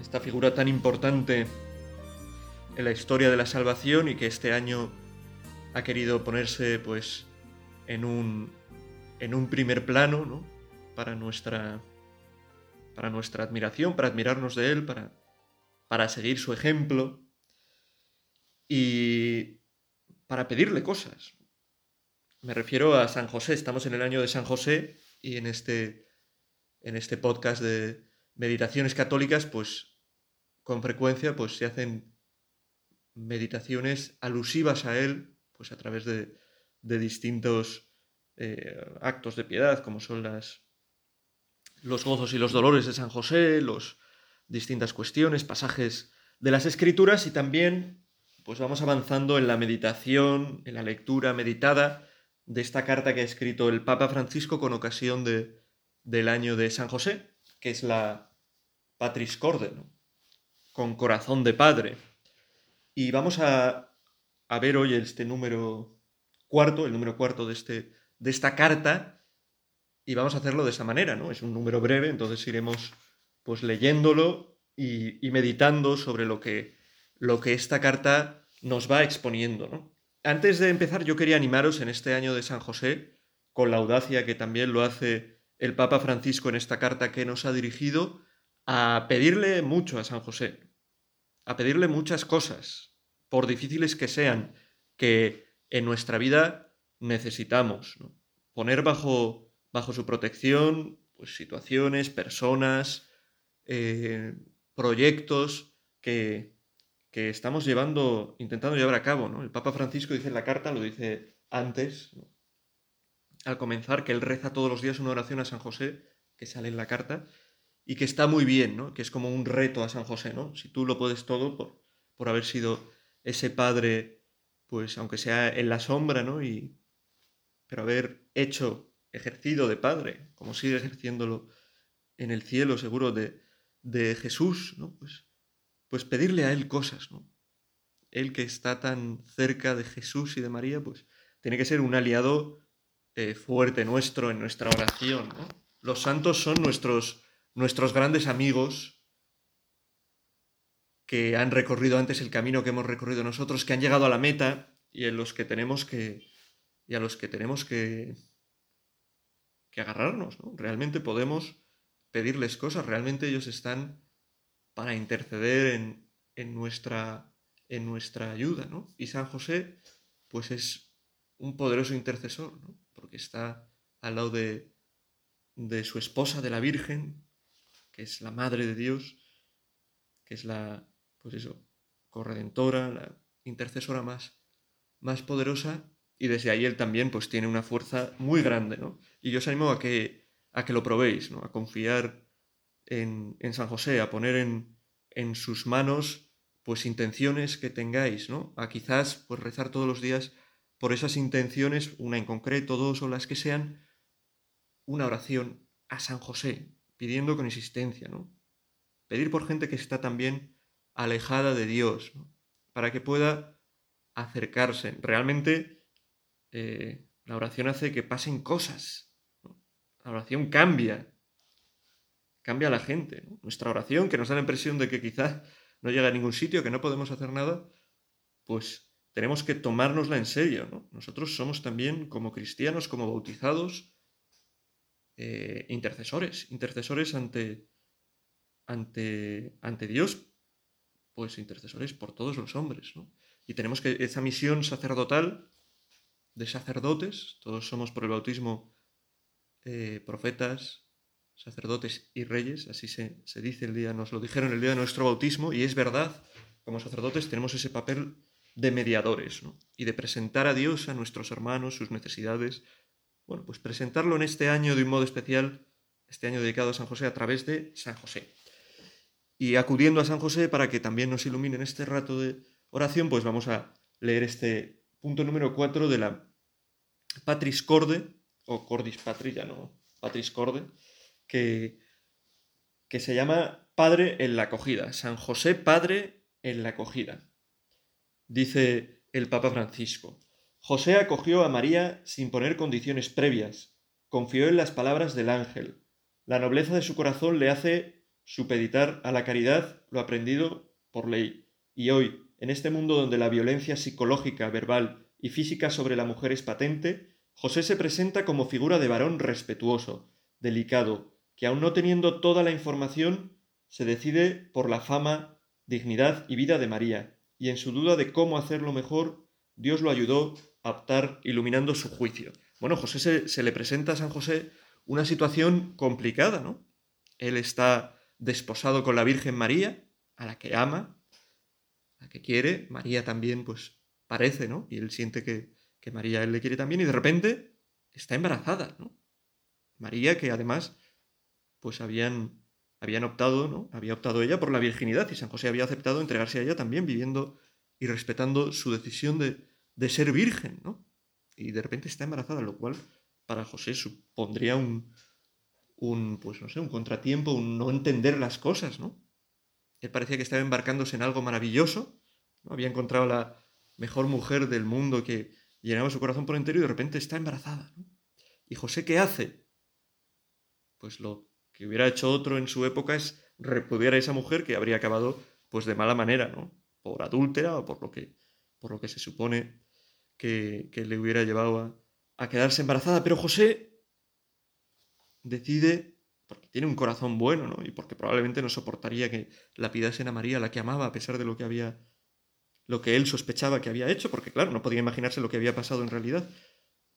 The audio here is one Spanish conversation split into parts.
esta figura tan importante en la historia de la salvación y que este año ha querido ponerse pues en un, en un primer plano ¿no? para, nuestra, para nuestra admiración, para admirarnos de él, para, para seguir su ejemplo y para pedirle cosas. Me refiero a San José, estamos en el año de San José y en este, en este podcast de meditaciones católicas, pues con frecuencia pues se hacen meditaciones alusivas a él, pues a través de, distintos eh, actos de piedad, como son los gozos y los dolores de San José, los distintas cuestiones, pasajes de las escrituras y también pues vamos avanzando en la meditación, en la lectura meditada de esta carta que ha escrito el Papa Francisco con ocasión de, del año de San José, que es la Patris Corde, con corazón de padre. Y vamos a, ver hoy este número cuarto, el número cuarto de, este, de esta carta, y vamos a hacerlo de esa manera, ¿no? Es un número breve, entonces iremos pues leyéndolo y, y meditando sobre lo que, lo que esta carta nos va exponiendo, ¿no? Antes de empezar, yo quería animaros en este año de San José, con la audacia que también lo hace el Papa Francisco en esta carta que nos ha dirigido, a pedirle mucho a San José, a pedirle muchas cosas, por difíciles que sean, que en nuestra vida necesitamos. Poner bajo, bajo su protección pues, situaciones, personas, eh, proyectos que, que, estamos llevando, intentando llevar a cabo. ¿no? El Papa Francisco dice en la carta, lo dice antes, al comenzar, que él reza todos los días una oración a San José, que sale en la carta, y que está muy bien, ¿no? Que es como un reto a San José, ¿no? Si tú lo puedes todo por, por haber sido ese padre, pues aunque sea en la sombra, ¿no? Y, pero haber hecho, ejercido de padre, como sigue ejerciéndolo en el cielo, seguro, de, de Jesús, ¿no? Pues, pues pedirle a Él cosas, ¿no? Él que está tan cerca de Jesús y de María, pues tiene que ser un aliado eh, fuerte nuestro en nuestra oración, ¿no? Los santos son nuestros nuestros grandes amigos que han recorrido antes el camino que hemos recorrido nosotros, que han llegado a la meta y en los que tenemos que y a los que tenemos que que agarrarnos, ¿no? Realmente podemos pedirles cosas, realmente ellos están para interceder en, en nuestra en nuestra ayuda, ¿no? Y San José pues es un poderoso intercesor, ¿no? Porque está al lado de, de su esposa, de la Virgen, que es la Madre de Dios, que es la, pues eso, corredentora, la intercesora más, más poderosa, y desde ahí él también pues tiene una fuerza muy grande, ¿no? Y yo os animo a que, a que lo probéis, ¿no? A confiar en, en San José, a poner en, en sus manos pues intenciones que tengáis, ¿no? A quizás pues rezar todos los días por esas intenciones, una en concreto, dos o las que sean, una oración a San José, pidiendo con insistencia, ¿no? Pedir por gente que está también alejada de Dios, para que pueda acercarse. Realmente eh, la oración hace que pasen cosas. La oración cambia, cambia a la gente. Nuestra oración, que nos da la impresión de que quizás no llega a ningún sitio, que no podemos hacer nada, pues tenemos que tomárnosla en serio. ¿no? Nosotros somos también, como cristianos, como bautizados, eh, intercesores, intercesores ante, ante, ante Dios, pues intercesores por todos los hombres, ¿no? Y tenemos que esa misión sacerdotal de sacerdotes, todos somos por el bautismo eh, profetas, sacerdotes y reyes, así se, se, dice el día, nos lo dijeron el día de nuestro bautismo, y es verdad, como sacerdotes tenemos ese papel de mediadores, ¿no? Y de presentar a Dios a nuestros hermanos, sus necesidades, bueno, pues presentarlo en este año de un modo especial, este año dedicado a San José, a través de San José. Y acudiendo a San José para que también nos ilumine en este rato de oración, pues vamos a leer este punto número 4 de la Patris Corde, o Cordis Patris, ya no, Patris Corde, que, que se llama Padre en la acogida. San José Padre en la acogida. Dice el Papa Francisco. José acogió a María sin poner condiciones previas, confió en las palabras del ángel. La nobleza de su corazón le hace supeditar a la caridad lo aprendido por ley. Y hoy, en este mundo donde la violencia psicológica, verbal y física sobre la mujer es patente, José se presenta como figura de varón respetuoso, delicado, que aun no teniendo toda la información, se decide por la fama, dignidad y vida de María, y en su duda de cómo hacerlo mejor, Dios lo ayudó a optar iluminando su juicio. Bueno, José se, se le presenta a San José una situación complicada, ¿no? Él está desposado con la Virgen María, a la que ama, a la que quiere. María también, pues, parece, ¿no? Y él siente que, que María él le quiere también, y de repente está embarazada, ¿no? María, que además, pues habían, habían optado, ¿no? Había optado ella por la virginidad, y San José había aceptado entregarse a ella también, viviendo y respetando su decisión de, de ser virgen, ¿no? Y de repente está embarazada, lo cual para José supondría un, un, pues no sé, un contratiempo, un no entender las cosas, ¿no? Él parecía que estaba embarcándose en algo maravilloso, ¿no? Había encontrado la mejor mujer del mundo que llenaba su corazón por entero y de repente está embarazada, ¿no? ¿Y José qué hace? Pues lo que hubiera hecho otro en su época es repudiar a esa mujer que habría acabado pues de mala manera, ¿no? Por adúltera o por lo que, por lo que se supone que, le hubiera llevado a, quedarse embarazada. Pero José decide, porque tiene un corazón bueno, ¿no? Y porque probablemente no soportaría que la pidasen a María, la que amaba, a pesar de lo que había, lo que él sospechaba que había hecho, porque claro, no podía imaginarse lo que había pasado en realidad.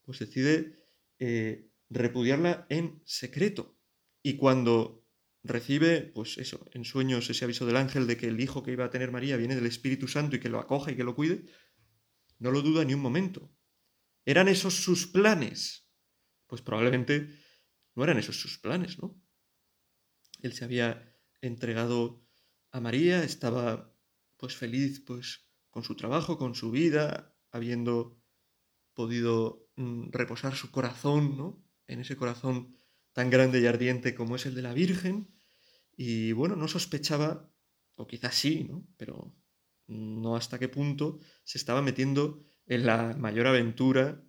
Pues decide eh, repudiarla en secreto. Y cuando recibe, pues eso, en sueños ese aviso del ángel de que el hijo que iba a tener María viene del Espíritu Santo y que lo acoja y que lo cuide, no lo duda ni un momento. ¿Eran esos sus planes? Pues probablemente no eran esos sus planes, ¿no? Él se había entregado a María, estaba pues feliz pues con su trabajo, con su vida, habiendo podido mm, reposar su corazón, ¿no? En ese corazón tan grande y ardiente como es el de la Virgen. Y bueno, no sospechaba, o quizás sí, ¿no? Pero no hasta qué punto se estaba metiendo en la mayor aventura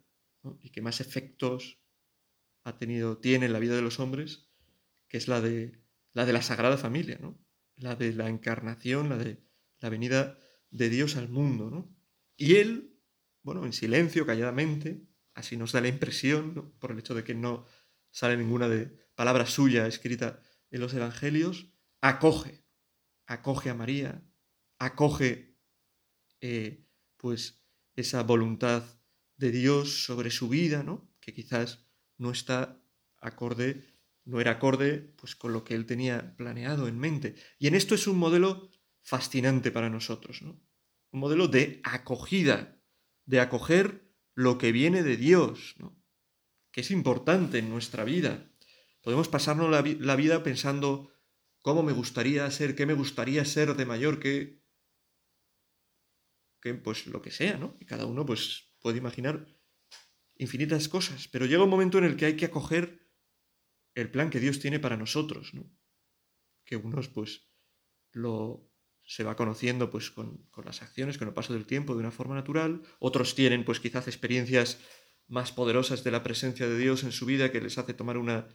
y que más efectos ha tenido, tiene en la vida de los hombres, que es la de la, de la Sagrada Familia, ¿no? la de la encarnación, la de la venida de Dios al mundo. ¿no? Y él, bueno, en silencio, calladamente, así nos da la impresión, por el hecho de que no sale ninguna de palabra suya escrita en los evangelios, acoge, acoge a María, acoge eh, pues esa voluntad de Dios sobre su vida, ¿no? Que quizás no está acorde, no era acorde pues con lo que él tenía planeado en mente. Y en esto es un modelo fascinante para nosotros, ¿no? Un modelo de acogida, de acoger lo que viene de Dios, ¿no? Que es importante en nuestra vida. Podemos pasarnos la, la vida pensando cómo me gustaría ser, qué me gustaría ser de mayor, que que pues lo que sea, ¿no? Y cada uno pues puede imaginar infinitas cosas, pero llega un momento en el que hay que acoger el plan que Dios tiene para nosotros, ¿no? Que unos pues lo se va conociendo pues con, con, las acciones, con el paso del tiempo de una forma natural, otros tienen pues quizás experiencias más poderosas de la presencia de Dios en su vida que les hace tomar una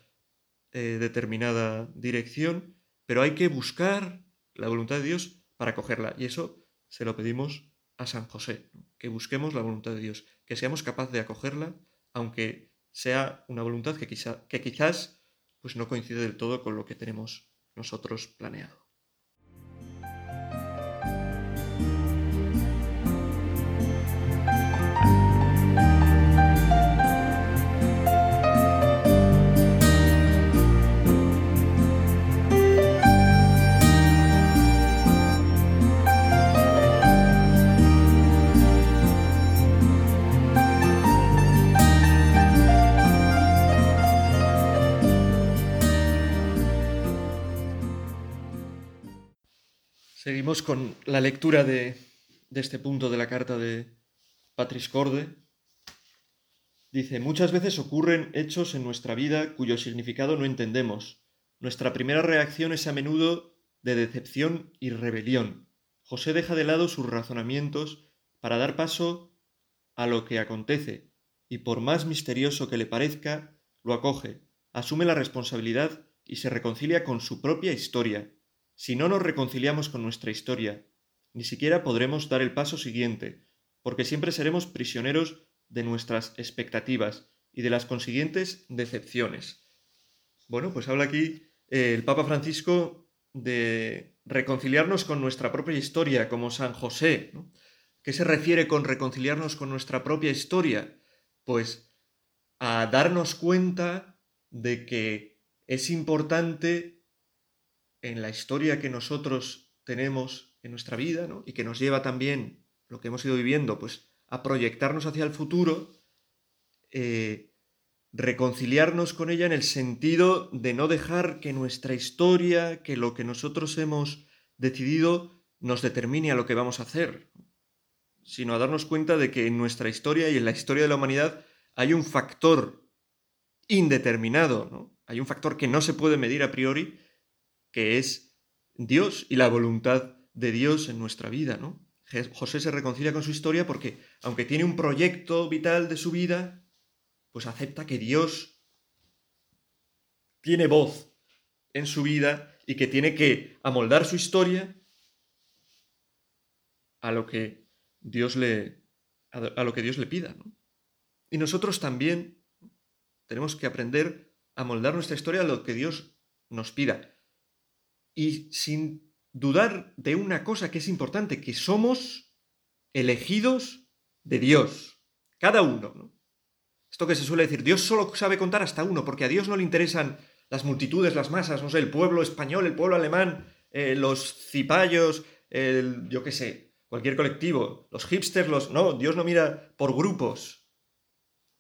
eh, determinada dirección, pero hay que buscar la voluntad de Dios para acogerla y eso se lo pedimos a San José, que busquemos la voluntad de Dios, que seamos capaces de acogerla, aunque sea una voluntad que, quizá, que quizás pues no coincide del todo con lo que tenemos nosotros planeado. Seguimos con la lectura de, este punto de la carta de Patris Corde. Dice, muchas veces ocurren hechos en nuestra vida cuyo significado no entendemos. Nuestra primera reacción es a menudo de decepción y rebelión. José deja de lado sus razonamientos para dar paso a lo que acontece, y por más misterioso que le parezca, lo acoge, asume la responsabilidad y se reconcilia con su propia historia. Si no nos reconciliamos con nuestra historia, ni siquiera podremos dar el paso siguiente, porque siempre seremos prisioneros de nuestras expectativas y de las consiguientes decepciones. Bueno, pues habla aquí eh, el Papa Francisco de reconciliarnos con nuestra propia historia, como San José. ¿Qué se refiere con reconciliarnos con nuestra propia historia? Pues a darnos cuenta de que es importante en la historia que nosotros tenemos en nuestra vida, y que nos lleva también lo que hemos ido viviendo, pues a proyectarnos hacia el futuro, eh, reconciliarnos con ella en el sentido de no dejar que nuestra historia, que lo que nosotros hemos decidido, nos determine a lo que vamos a hacer, sino a darnos cuenta de que en nuestra historia y en la historia de la humanidad hay un factor indeterminado. Hay un factor que no se puede medir a priori, que es Dios y la voluntad de Dios en nuestra vida, ¿no? José se reconcilia con su historia porque, aunque tiene un proyecto vital de su vida, pues acepta que Dios tiene voz en su vida y que tiene que amoldar su historia a lo que Dios le, a lo que Dios le pida. Y nosotros también tenemos que aprender a moldar nuestra historia a lo que Dios nos pida. Y sin dudar de una cosa que es importante, que somos elegidos de Dios, cada uno. ¿no? Esto que se suele decir, Dios solo sabe contar hasta uno, porque a Dios no le interesan las multitudes, las masas, no sé, el pueblo español, el pueblo alemán, eh, los cipayos, el, yo qué sé, cualquier colectivo, los hipsters, los... No, Dios no mira por grupos.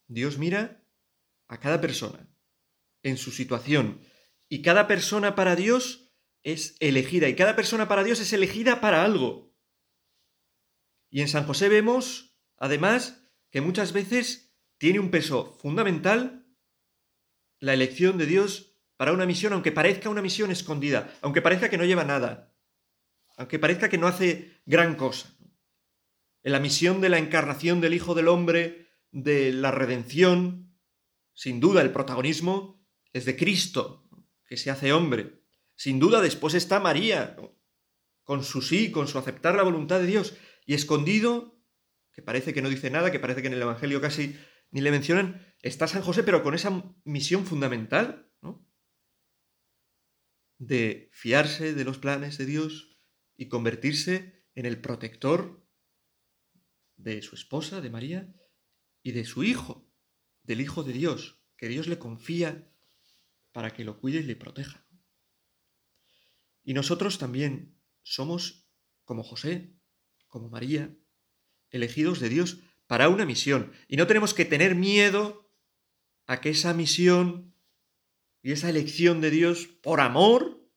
Dios mira a cada persona, en su situación. Y cada persona para Dios es elegida y cada persona para Dios es elegida para algo. Y en San José vemos, además, que muchas veces tiene un peso fundamental la elección de Dios para una misión, aunque parezca una misión escondida, aunque parezca que no lleva nada, aunque parezca que no hace gran cosa. En la misión de la encarnación del Hijo del Hombre, de la redención, sin duda el protagonismo es de Cristo, que se hace hombre. Sin duda después está María, con su sí, con su aceptar la voluntad de Dios, y escondido, que parece que no dice nada, que parece que en el Evangelio casi ni le mencionan, está San José, pero con esa misión fundamental, ¿no? De fiarse de los planes de Dios y convertirse en el protector de su esposa, de María, y de su hijo, del Hijo de Dios, que Dios le confía para que lo cuide y le proteja. Y nosotros también somos, como José, como María, elegidos de Dios para una misión. Y no tenemos que tener miedo a que esa misión y esa elección de Dios por amor,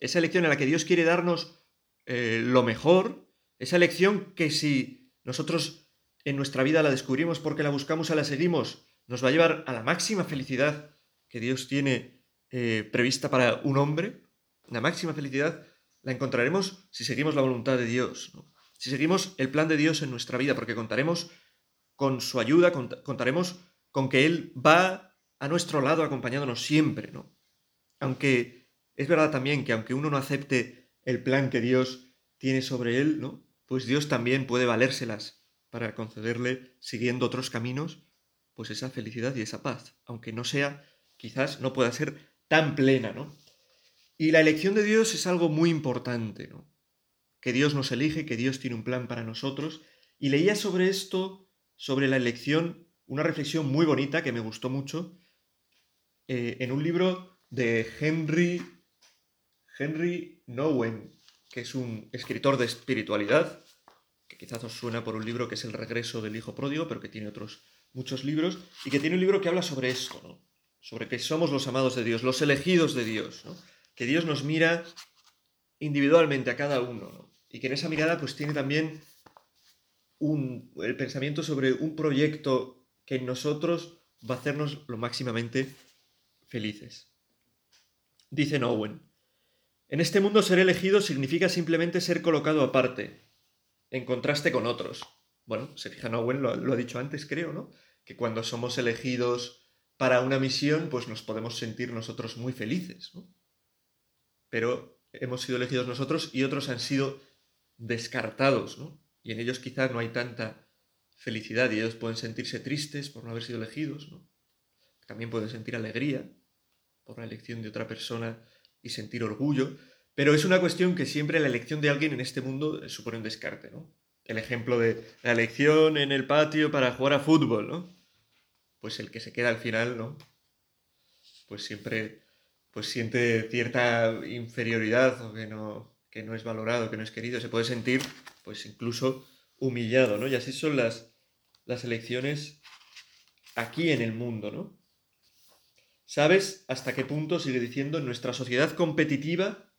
esa elección en la que Dios quiere darnos eh, lo mejor, esa elección que si nosotros en nuestra vida la descubrimos porque la buscamos o la seguimos, nos va a llevar a la máxima felicidad que Dios tiene eh, prevista para un hombre, la máxima felicidad la encontraremos si seguimos la voluntad de Dios, si seguimos el plan de Dios en nuestra vida, porque contaremos con su ayuda, contaremos con que Él va a nuestro lado acompañándonos siempre, ¿no? Aunque es verdad también que aunque uno no acepte el plan que Dios tiene sobre él, ¿no? Pues Dios también puede valérselas para concederle, siguiendo otros caminos, pues esa felicidad y esa paz, aunque no sea, quizás no pueda ser tan plena, ¿no? Y la elección de Dios es algo muy importante, ¿no? Que Dios nos elige, que Dios tiene un plan para nosotros. Y leía sobre esto, sobre la elección, una reflexión muy bonita que me gustó mucho, eh, en un libro de Henry, Henry Nowen, que es un escritor de espiritualidad, que quizás os suena por un libro que es El regreso del Hijo Pródigo, pero que tiene otros muchos libros, y que tiene un libro que habla sobre esto, ¿no? sobre que somos los amados de Dios, los elegidos de Dios. ¿no? Que Dios nos mira individualmente a cada uno, y que en esa mirada pues tiene también un, el pensamiento sobre un proyecto que en nosotros va a hacernos lo máximamente felices. Dice Owen, en este mundo ser elegido significa simplemente ser colocado aparte, en contraste con otros. Bueno, se fija Owen, lo, lo ha dicho antes, creo, ¿no? Que cuando somos elegidos para una misión, pues nos podemos sentir nosotros muy felices, ¿no? Pero hemos sido elegidos nosotros y otros han sido descartados, ¿no? Y en ellos quizás no hay tanta felicidad y ellos pueden sentirse tristes por no haber sido elegidos, ¿no? También pueden sentir alegría por la elección de otra persona y sentir orgullo, pero es una cuestión que siempre la elección de alguien en este mundo supone un descarte, ¿no? El ejemplo de la elección en el patio para jugar a fútbol, ¿no? Pues el que se queda al final, ¿no? Pues siempre pues siente cierta inferioridad o que no, que no es valorado, que no es querido, se puede sentir pues incluso humillado, ¿no? Y así son las, las elecciones aquí en el mundo, ¿no? ¿Sabes hasta qué punto, sigue diciendo, en nuestra sociedad competitiva,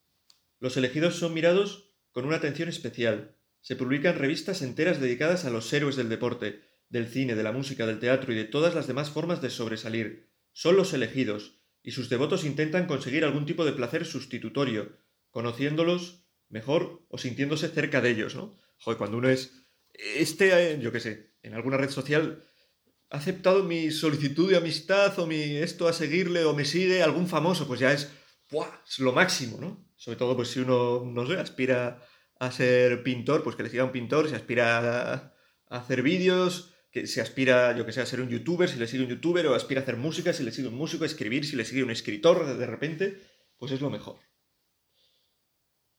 los elegidos son mirados con una atención especial? Se publican revistas enteras dedicadas a los héroes del deporte, del cine, de la música, del teatro y de todas las demás formas de sobresalir. Son los elegidos, y sus devotos intentan conseguir algún tipo de placer sustitutorio, conociéndolos mejor o sintiéndose cerca de ellos, ¿no? Joder, cuando uno es... Este, eh, yo qué sé, en alguna red social ha aceptado mi solicitud de amistad o mi esto a seguirle o me sigue algún famoso, pues ya es, ¡buah! es lo máximo, ¿no? Sobre todo pues si uno, no sé, aspira a ser pintor, pues que le siga un pintor, si aspira a, hacer vídeos, que se aspira, yo que sé, a ser un youtuber, si le sigue un youtuber, o aspira a hacer música, si le sigue un músico, a escribir, si le sigue un escritor de repente, pues es lo mejor.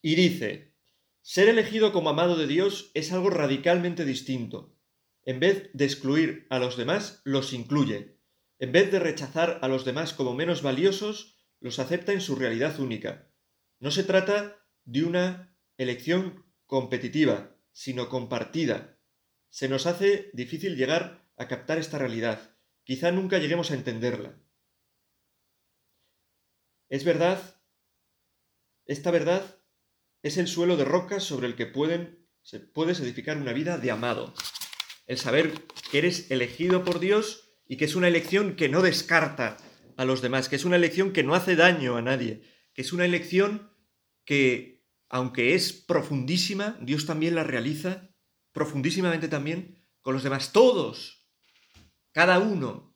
Y dice, ser elegido como amado de Dios es algo radicalmente distinto. En vez de excluir a los demás, los incluye. En vez de rechazar a los demás como menos valiosos, los acepta en su realidad única. No se trata de una elección competitiva, sino compartida. Se nos hace difícil llegar a captar esta realidad. Quizá nunca lleguemos a entenderla. Es verdad, esta verdad es el suelo de rocas sobre el que pueden, se puedes edificar una vida de amado el saber que eres elegido por Dios y que es una elección que no descarta a los demás, que es una elección que no hace daño a nadie, que es una elección que, aunque es profundísima, Dios también la realiza profundísimamente también con los demás. Todos, cada uno,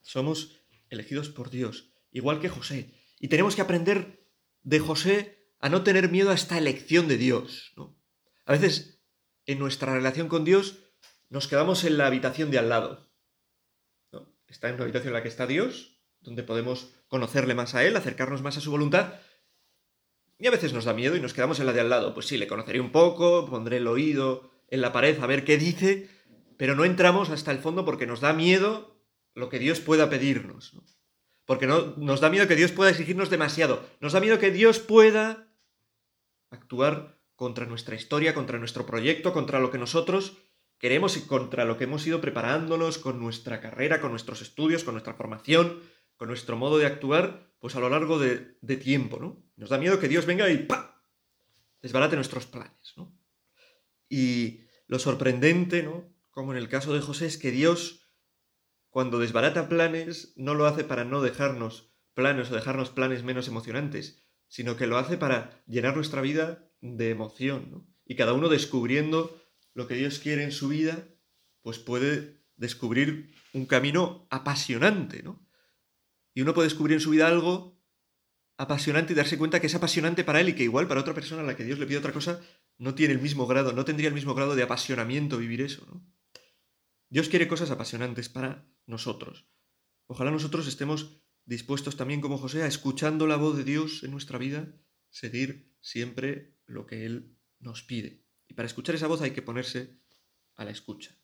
somos elegidos por Dios, igual que José. Y tenemos que aprender de José a no tener miedo a esta elección de Dios. A veces en nuestra relación con Dios nos quedamos en la habitación de al lado. Está en una habitación en la que está Dios, donde podemos conocerle más a Él, acercarnos más a su voluntad. Y a veces nos da miedo y nos quedamos en la de al lado. Pues sí, le conoceré un poco, pondré el oído en la pared a ver qué dice, pero no entramos hasta el fondo porque nos da miedo lo que Dios pueda pedirnos. Porque no, nos da miedo que Dios pueda exigirnos demasiado. Nos da miedo que Dios pueda actuar contra nuestra historia, contra nuestro proyecto, contra lo que nosotros queremos y contra lo que hemos ido preparándonos con nuestra carrera, con nuestros estudios, con nuestra formación, con nuestro modo de actuar, pues a lo largo de, tiempo, ¿no? Nos da miedo que Dios venga y ¡pa! desbarate nuestros planes, ¿no? Y lo sorprendente, ¿no? Como en el caso de José, es que Dios, cuando desbarata planes, no lo hace para no dejarnos planes o dejarnos planes menos emocionantes, sino que lo hace para llenar nuestra vida de emoción, ¿no? Y cada uno descubriendo lo que Dios quiere en su vida, pues puede descubrir un camino apasionante, ¿no? Y uno puede descubrir en su vida algo apasionante y darse cuenta que es apasionante para él y que igual para otra persona a la que Dios le pide otra cosa no tiene el mismo grado, no tendría el mismo grado de apasionamiento vivir eso. Dios quiere cosas apasionantes para nosotros. Ojalá nosotros estemos dispuestos también como José a escuchando la voz de Dios en nuestra vida, seguir siempre lo que Él nos pide. Y para escuchar esa voz hay que ponerse a la escucha.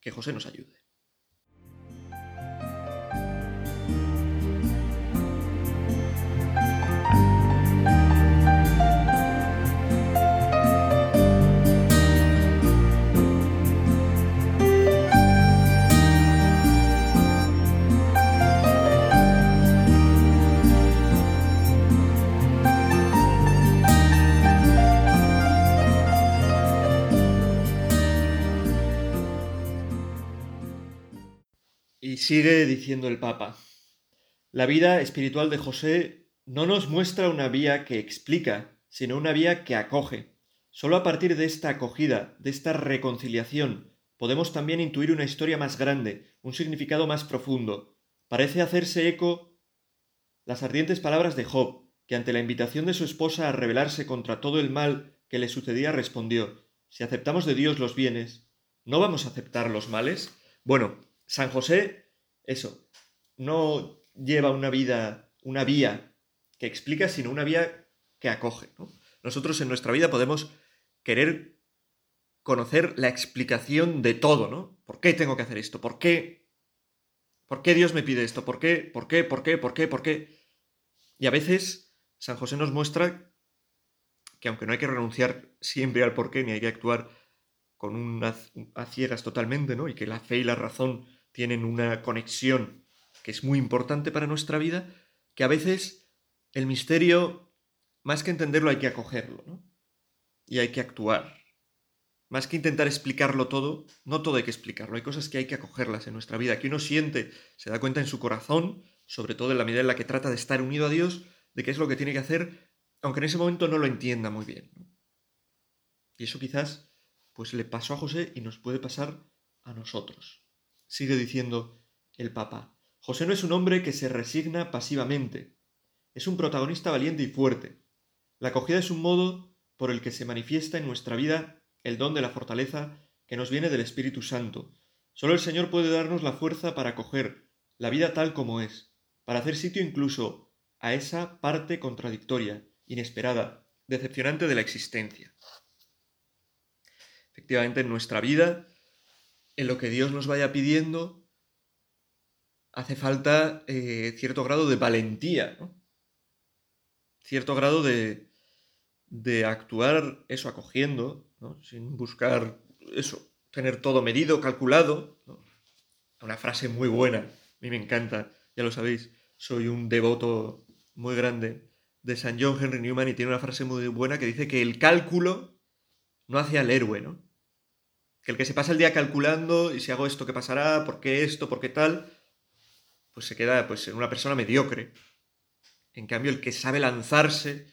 Que José nos ayude. Sigue diciendo el Papa, la vida espiritual de José no nos muestra una vía que explica, sino una vía que acoge. Solo a partir de esta acogida, de esta reconciliación, podemos también intuir una historia más grande, un significado más profundo. Parece hacerse eco las ardientes palabras de Job, que ante la invitación de su esposa a rebelarse contra todo el mal que le sucedía respondió, si aceptamos de Dios los bienes, ¿no vamos a aceptar los males? Bueno, San José, eso, no lleva una vida, una vía que explica, sino una vía que acoge. Nosotros en nuestra vida podemos querer conocer la explicación de todo, ¿no? ¿Por qué tengo que hacer esto? ¿Por qué? ¿Por qué Dios me pide esto? ¿Por qué? ¿Por qué? ¿Por qué? ¿Por qué? ¿Por qué? Y a veces San José nos muestra que aunque no hay que renunciar siempre al por qué, ni hay que actuar con unas a ciegas totalmente, ¿no? Y que la fe y la razón tienen una conexión que es muy importante para nuestra vida, que a veces el misterio, más que entenderlo, hay que acogerlo, ¿no? Y hay que actuar. Más que intentar explicarlo todo, no todo hay que explicarlo, hay cosas que hay que acogerlas en nuestra vida, que uno siente, se da cuenta en su corazón, sobre todo en la medida en la que trata de estar unido a Dios, de qué es lo que tiene que hacer, aunque en ese momento no lo entienda muy bien. Y eso quizás pues le pasó a José y nos puede pasar a nosotros. Sigue diciendo el Papa. José no es un hombre que se resigna pasivamente. Es un protagonista valiente y fuerte. La acogida es un modo por el que se manifiesta en nuestra vida el don de la fortaleza que nos viene del Espíritu Santo. Solo el Señor puede darnos la fuerza para acoger la vida tal como es, para hacer sitio incluso a esa parte contradictoria, inesperada, decepcionante de la existencia. Efectivamente, en nuestra vida en lo que Dios nos vaya pidiendo, hace falta eh, cierto grado de valentía, ¿no? cierto grado de, de actuar eso acogiendo, ¿no? sin buscar eso, tener todo medido, calculado. Una frase muy buena, a mí me encanta, ya lo sabéis, soy un devoto muy grande de San John Henry Newman y tiene una frase muy buena que dice que el cálculo no hace al héroe, ¿no? Que el que se pasa el día calculando y si hago esto, ¿qué pasará? ¿Por qué esto? ¿Por qué tal? Pues se queda pues, en una persona mediocre. En cambio, el que sabe lanzarse,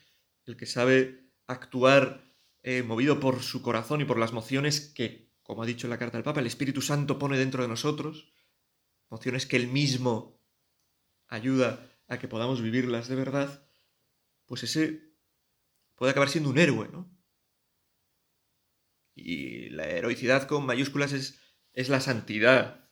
el que sabe actuar eh, movido por su corazón y por las mociones que, como ha dicho en la carta del Papa, el Espíritu Santo pone dentro de nosotros, mociones que él mismo ayuda a que podamos vivirlas de verdad, pues ese puede acabar siendo un héroe, ¿no? Y la heroicidad con mayúsculas es, es la santidad.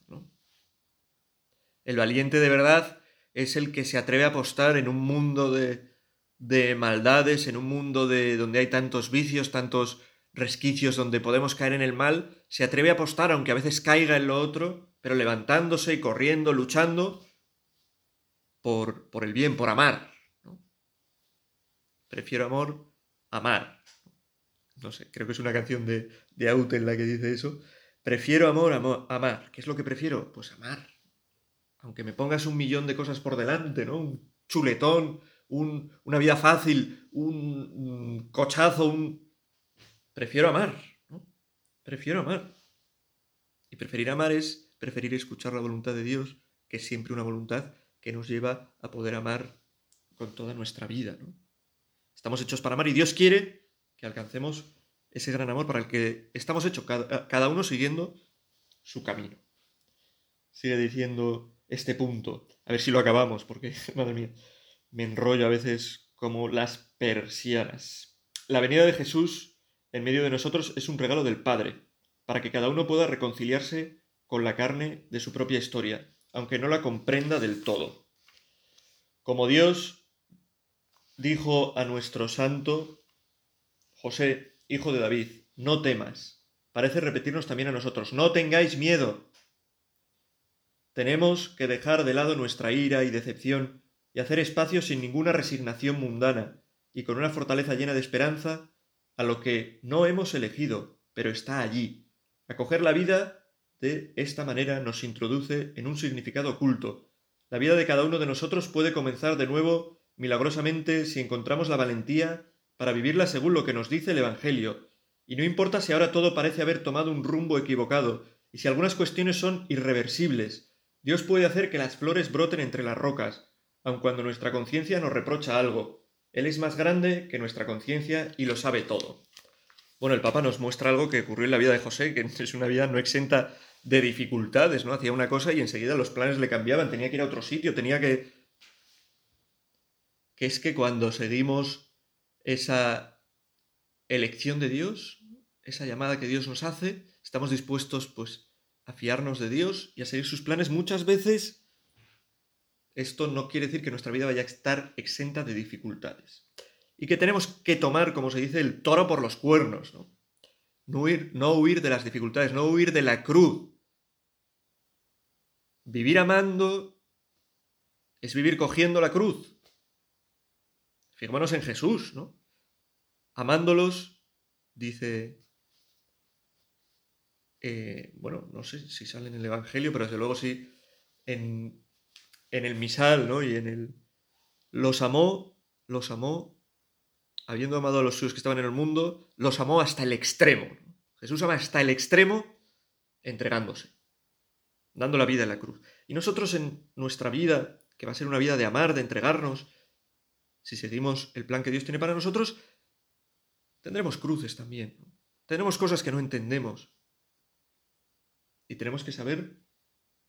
El valiente de verdad es el que se atreve a apostar en un mundo de, de maldades, en un mundo de, donde hay tantos vicios, tantos resquicios, donde podemos caer en el mal, se atreve a apostar, aunque a veces caiga en lo otro, pero levantándose y corriendo, luchando por, por el bien, por amar. Prefiero amor, amar no sé, creo que es una canción de, de en la que dice eso. Prefiero amor, amor, amar. ¿Qué es lo que prefiero? Pues amar. Aunque me pongas un millón de cosas por delante, ¿no? Un chuletón, un, una vida fácil, un, cochazo, un... Prefiero amar, ¿no? Prefiero amar. Y preferir amar es preferir escuchar la voluntad de Dios, que es siempre una voluntad que nos lleva a poder amar con toda nuestra vida, ¿no? Estamos hechos para amar y Dios quiere que alcancemos ese gran amor para el que estamos hechos, cada, uno siguiendo su camino. Sigue diciendo este punto, a ver si lo acabamos, porque, madre mía, me enrollo a veces como las persianas. La venida de Jesús en medio de nosotros es un regalo del Padre, para que cada uno pueda reconciliarse con la carne de su propia historia, aunque no la comprenda del todo. Como Dios dijo a nuestro santo José, hijo de David, no temas. Parece repetirnos también a nosotros, no tengáis miedo. Tenemos que dejar de lado nuestra ira y decepción y hacer espacio sin ninguna resignación mundana y con una fortaleza llena de esperanza a lo que no hemos elegido, pero está allí. Acoger la vida de esta manera nos introduce en un significado oculto. La vida de cada uno de nosotros puede comenzar de nuevo milagrosamente si encontramos la valentía para vivirla según lo que nos dice el Evangelio, y no importa si ahora todo parece haber tomado un rumbo equivocado, y si algunas cuestiones son irreversibles, Dios puede hacer que las flores broten entre las rocas, aun cuando nuestra conciencia nos reprocha algo. Él es más grande que nuestra conciencia y lo sabe todo. Bueno, el Papa nos muestra algo que ocurrió en la vida de José, que es una vida no exenta de dificultades, ¿no? Hacía una cosa y enseguida los planes le cambiaban, tenía que ir a otro sitio, tenía que... que es que cuando seguimos esa elección de Dios, esa llamada que Dios nos hace, estamos dispuestos pues a fiarnos de Dios y a seguir sus planes muchas veces. Esto no quiere decir que nuestra vida vaya a estar exenta de dificultades. Y que tenemos que tomar, como se dice, el toro por los cuernos, ¿no? No huir, no huir de las dificultades, no huir de la cruz. Vivir amando es vivir cogiendo la cruz. Fijémonos en Jesús, ¿no? Amándolos, dice eh, bueno, no sé si sale en el Evangelio, pero desde luego sí en, el misal, ¿no? Y en el... Los amó, los amó, habiendo amado a los suyos que estaban en el mundo, los amó hasta el extremo. Jesús ama hasta el extremo entregándose, dando la vida en la cruz. Y nosotros en nuestra vida, que va a ser una vida de amar, de entregarnos, si seguimos el plan que Dios tiene para nosotros, tendremos cruces también. Tendremos cosas que no entendemos, y tenemos que saber,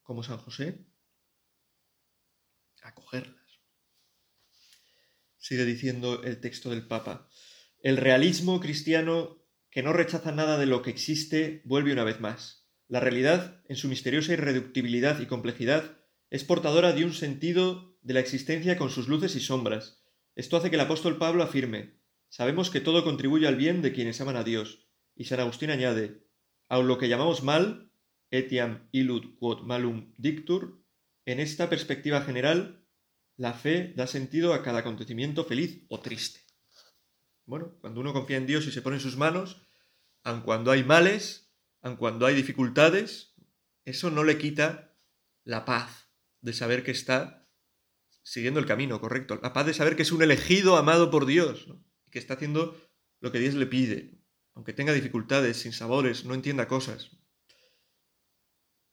como San José, acogerlas. Sigue diciendo el texto del Papa. El realismo cristiano que no rechaza nada de lo que existe vuelve una vez más. La realidad, en su misteriosa irreductibilidad y complejidad, es portadora de un sentido de la existencia con sus luces y sombras. Esto hace que el apóstol Pablo afirme, sabemos que todo contribuye al bien de quienes aman a Dios. Y San Agustín añade, aun lo que llamamos mal, etiam illud quod malum dictur, en esta perspectiva general, la fe da sentido a cada acontecimiento feliz o triste. Bueno, cuando uno confía en Dios y se pone en sus manos, aun cuando hay males, aun cuando hay dificultades, eso no le quita la paz de saber que está siguiendo el camino correcto, la paz de saber que es un elegido amado por Dios, que está haciendo lo que Dios le pide, aunque tenga dificultades, sin sabores, no entienda cosas.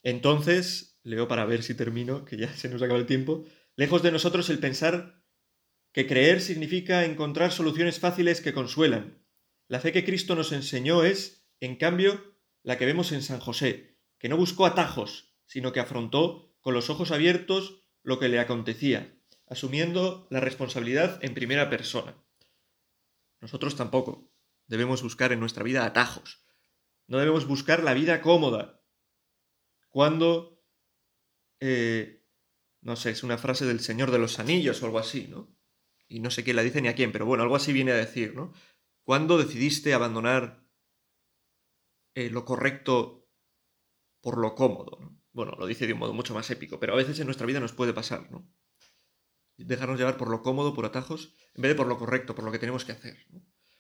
Entonces, leo para ver si termino, que ya se nos acaba el tiempo, lejos de nosotros el pensar que creer significa encontrar soluciones fáciles que consuelan. La fe que Cristo nos enseñó es, en cambio, la que vemos en San José, que no buscó atajos, sino que afrontó con los ojos abiertos lo que le acontecía, asumiendo la responsabilidad en primera persona. Nosotros tampoco debemos buscar en nuestra vida atajos. No debemos buscar la vida cómoda, cuando, eh, no sé, es una frase del Señor de los Anillos o algo así, ¿no? Y no sé quién la dice ni a quién, pero bueno, algo así viene a decir, ¿no? ¿Cuándo decidiste abandonar eh, lo correcto por lo cómodo? ¿no? Bueno, lo dice de un modo mucho más épico, pero a veces en nuestra vida nos puede pasar, ¿no? Dejarnos llevar por lo cómodo, por atajos, en vez de por lo correcto, por lo que tenemos que hacer.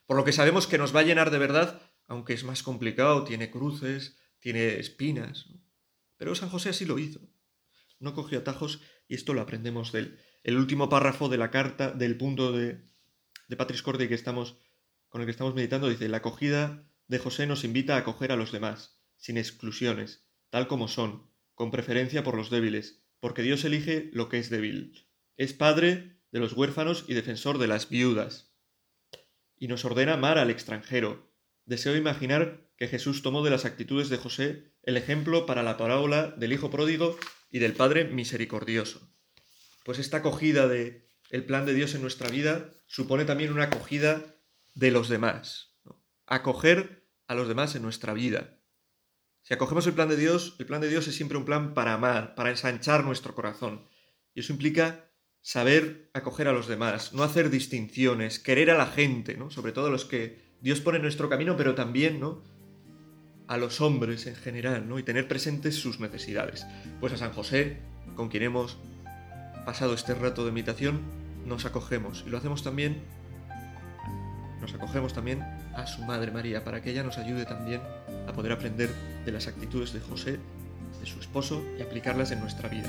Por lo que sabemos que nos va a llenar de verdad, aunque es más complicado, tiene cruces, tiene espinas. Pero San José así lo hizo. No cogió atajos y esto lo aprendemos del el último párrafo de la carta, del punto de, de Patris que estamos, con el que estamos meditando, dice, la acogida de José nos invita a acoger a los demás, sin exclusiones, tal como son, con preferencia por los débiles, porque Dios elige lo que es débil. Es padre de los huérfanos y defensor de las viudas. Y nos ordena amar al extranjero. Deseo imaginar que Jesús tomó de las actitudes de José el ejemplo para la parábola del Hijo pródigo y del Padre misericordioso. Pues esta acogida de el plan de Dios en nuestra vida supone también una acogida de los demás. Acoger a los demás en nuestra vida. Si acogemos el plan de Dios, el plan de Dios es siempre un plan para amar, para ensanchar nuestro corazón. Y eso implica saber acoger a los demás, no hacer distinciones, querer a la gente, ¿no? sobre todo a los que Dios pone en nuestro camino, pero también ¿no? a los hombres en general, ¿no? Y tener presentes sus necesidades. Pues a San José, con quien hemos pasado este rato de meditación, nos acogemos. Y lo hacemos también, nos acogemos también a su Madre María, para que ella nos ayude también a poder aprender de las actitudes de José, de su esposo, y aplicarlas en nuestra vida.